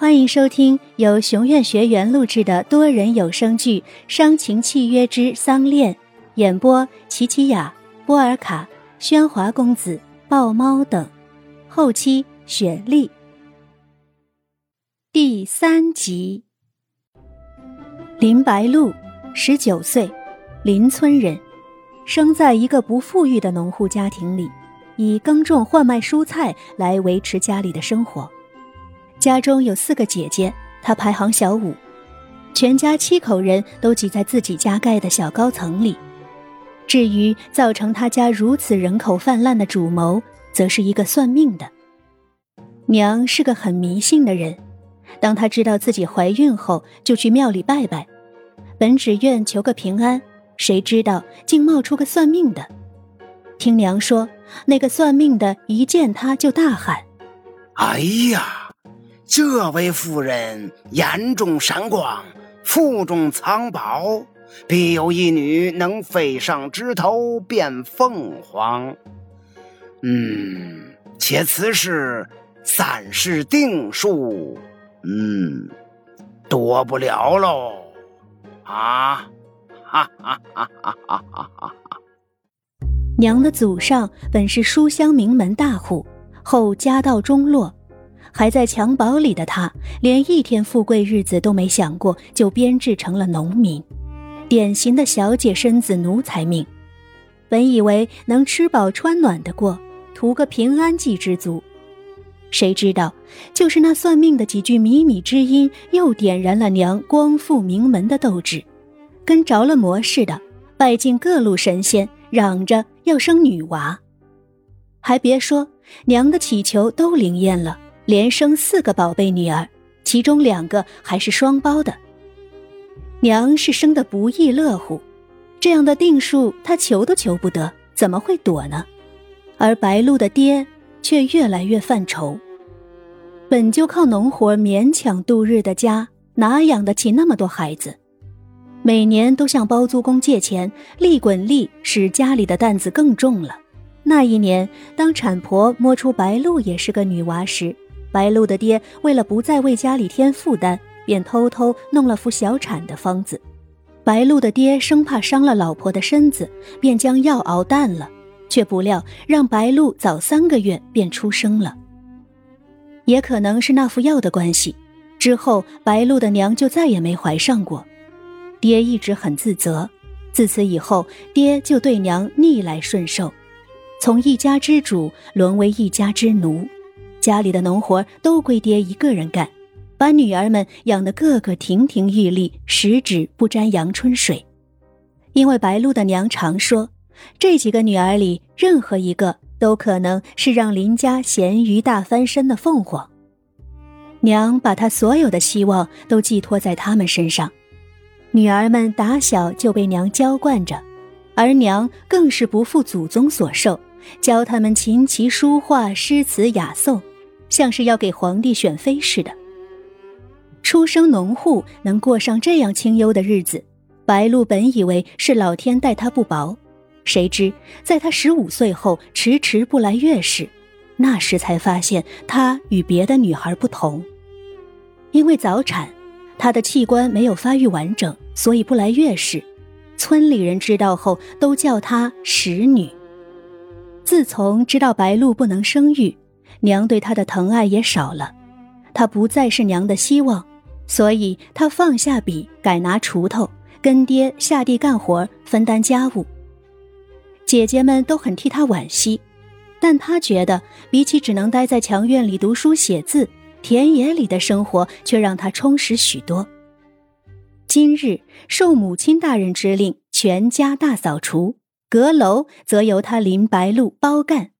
欢迎收听由熊院学员录制的多人有声剧《伤情契约之丧恋》，演播：琪琪雅、波尔卡、喧哗公子、豹猫等，后期雪莉。第三集。林白露，十九岁，邻村人，生在一个不富裕的农户家庭里，以耕种换卖蔬菜来维持家里的生活。家中有四个姐姐，她排行小五，全家七口人都挤在自己家盖的小高层里。至于造成他家如此人口泛滥的主谋，则是一个算命的。娘是个很迷信的人，当她知道自己怀孕后，就去庙里拜拜，本只愿求个平安，谁知道竟冒出个算命的。听娘说，那个算命的一见她就大喊：“哎呀！”这位夫人眼中闪光，腹中藏宝，必有一女能飞上枝头变凤凰。嗯，且此事暂时定数。嗯，躲不了喽。啊，哈哈哈哈哈哈！娘的祖上本是书香名门大户，后家道中落。还在襁褓里的他，连一天富贵日子都没想过，就编制成了农民，典型的小姐身子奴才命。本以为能吃饱穿暖的过，图个平安既知足，谁知道就是那算命的几句靡靡之音，又点燃了娘光复名门的斗志，跟着了魔似的，拜进各路神仙，嚷着要生女娃。还别说，娘的祈求都灵验了。连生四个宝贝女儿，其中两个还是双胞的。娘是生的不亦乐乎，这样的定数她求都求不得，怎么会躲呢？而白露的爹却越来越犯愁，本就靠农活勉强度日的家，哪养得起那么多孩子？每年都向包租公借钱，利滚利，使家里的担子更重了。那一年，当产婆摸出白露也是个女娃时，白露的爹为了不再为家里添负担，便偷偷弄了副小产的方子。白露的爹生怕伤了老婆的身子，便将药熬淡了，却不料让白露早三个月便出生了。也可能是那副药的关系，之后白露的娘就再也没怀上过。爹一直很自责，自此以后，爹就对娘逆来顺受，从一家之主沦为一家之奴。家里的农活都归爹一个人干，把女儿们养得个个亭亭玉立，十指不沾阳春水。因为白露的娘常说，这几个女儿里任何一个都可能是让林家咸鱼大翻身的凤凰。娘把她所有的希望都寄托在他们身上，女儿们打小就被娘娇惯着，而娘更是不负祖宗所授，教他们琴棋书画、诗词雅颂。像是要给皇帝选妃似的。出生农户能过上这样清幽的日子，白露本以为是老天待她不薄，谁知在她十五岁后迟迟不来月事，那时才发现她与别的女孩不同。因为早产，她的器官没有发育完整，所以不来月事。村里人知道后都叫她石女。自从知道白露不能生育。娘对他的疼爱也少了，他不再是娘的希望，所以他放下笔，改拿锄头，跟爹下地干活，分担家务。姐姐们都很替他惋惜，但他觉得比起只能待在墙院里读书写字，田野里的生活却让他充实许多。今日受母亲大人之令，全家大扫除，阁楼则由他林白露包干。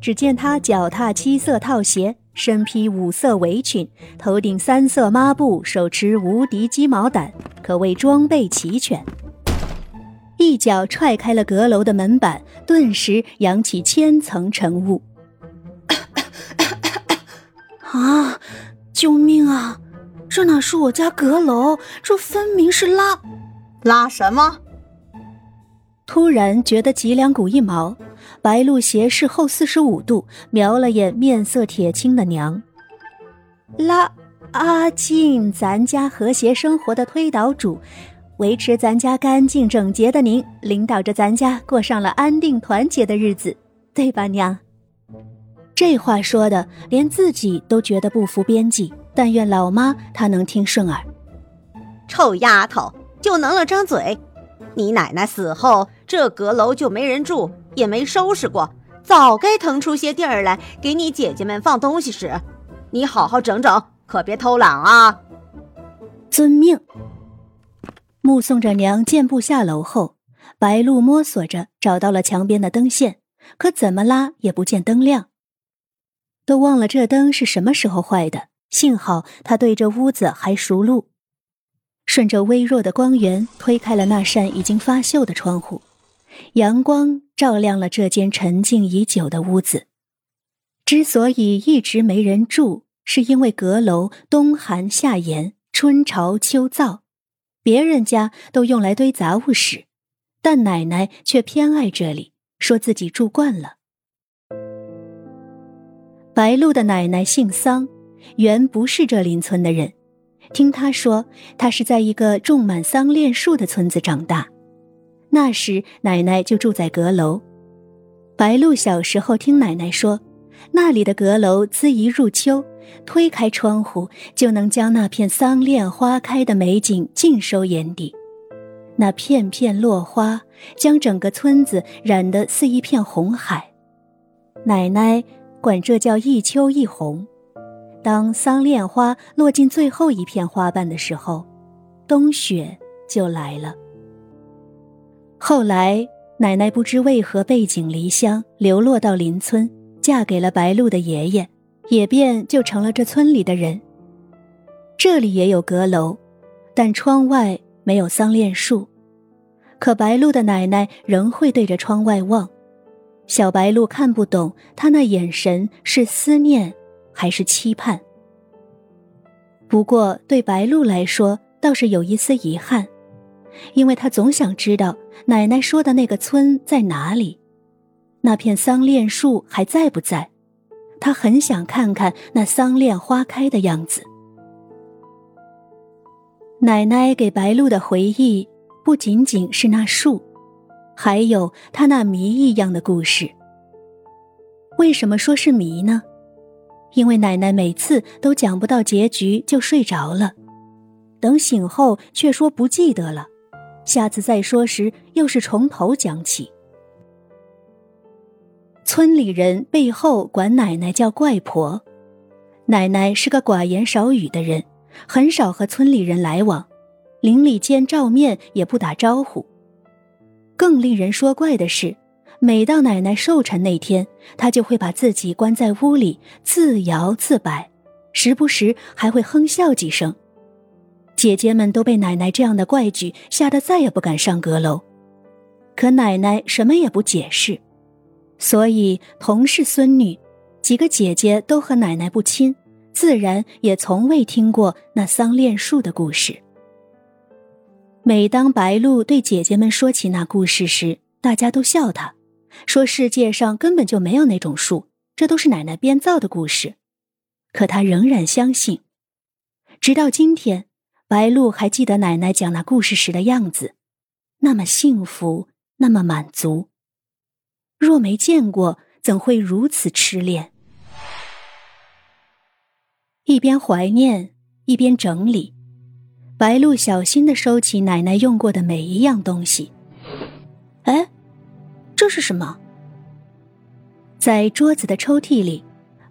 只见他脚踏七色套鞋，身披五色围裙，头顶三色抹布，手持无敌鸡毛掸，可谓装备齐全。一脚踹开了阁楼的门板，顿时扬起千层尘雾。啊！救命啊！这哪是我家阁楼？这分明是拉拉什么？突然觉得脊梁骨一毛。白露斜视后四十五度，瞄了眼面色铁青的娘。拉阿静，咱家和谐生活的推导主，维持咱家干净整洁的您，领导着咱家过上了安定团结的日子，对吧，娘？这话说的，连自己都觉得不服边际。但愿老妈她能听顺耳。臭丫头，就能了张嘴！你奶奶死后，这阁楼就没人住，也没收拾过，早该腾出些地儿来给你姐姐们放东西使。你好好整整。可别偷懒啊！遵命。目送着娘健步下楼后，白露摸索着找到了墙边的灯线，可怎么拉也不见灯亮。都忘了这灯是什么时候坏的，幸好他对这屋子还熟路。顺着微弱的光源，推开了那扇已经发锈的窗户，阳光照亮了这间沉静已久的屋子。之所以一直没人住。是因为阁楼冬寒夏严，春潮秋燥，别人家都用来堆杂物使，但奶奶却偏爱这里，说自己住惯了。白露的奶奶姓桑，原不是这邻村的人。听她说，她是在一个种满桑恋树的村子长大，那时奶奶就住在阁楼。白露小时候听奶奶说。那里的阁楼，自一入秋，推开窗户就能将那片桑恋花开的美景尽收眼底。那片片落花，将整个村子染得似一片红海。奶奶管这叫一秋一红。当桑恋花落进最后一片花瓣的时候，冬雪就来了。后来，奶奶不知为何背井离乡，流落到邻村。嫁给了白露的爷爷，也便就成了这村里的人。这里也有阁楼，但窗外没有桑恋树。可白露的奶奶仍会对着窗外望。小白露看不懂他那眼神是思念还是期盼。不过对白露来说倒是有一丝遗憾，因为她总想知道奶奶说的那个村在哪里。那片桑恋树还在不在？他很想看看那桑恋花开的样子。奶奶给白露的回忆不仅仅是那树，还有她那谜一样的故事。为什么说是谜呢？因为奶奶每次都讲不到结局就睡着了，等醒后却说不记得了，下次再说时又是从头讲起。村里人背后管奶奶叫怪婆，奶奶是个寡言少语的人，很少和村里人来往，邻里间照面也不打招呼。更令人说怪的是，每到奶奶寿辰那天，她就会把自己关在屋里自摇自摆，时不时还会哼笑几声。姐姐们都被奶奶这样的怪举吓得再也不敢上阁楼，可奶奶什么也不解释。所以，同是孙女，几个姐姐都和奶奶不亲，自然也从未听过那桑恋树的故事。每当白露对姐姐们说起那故事时，大家都笑她，说世界上根本就没有那种树，这都是奶奶编造的故事。可她仍然相信。直到今天，白露还记得奶奶讲那故事时的样子，那么幸福，那么满足。若没见过，怎会如此痴恋？一边怀念，一边整理。白露小心的收起奶奶用过的每一样东西。哎，这是什么？在桌子的抽屉里，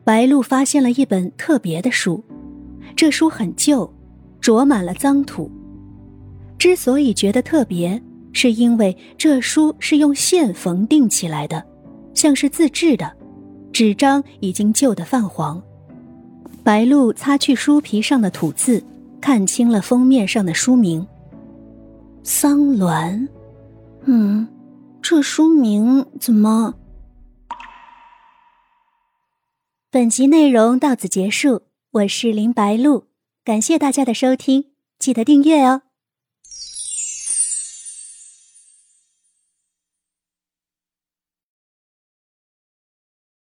白露发现了一本特别的书。这书很旧，着满了脏土。之所以觉得特别，是因为这书是用线缝订起来的，像是自制的，纸张已经旧得泛黄。白露擦去书皮上的土渍，看清了封面上的书名《桑峦》。嗯，这书名怎么？本集内容到此结束，我是林白露，感谢大家的收听，记得订阅哦。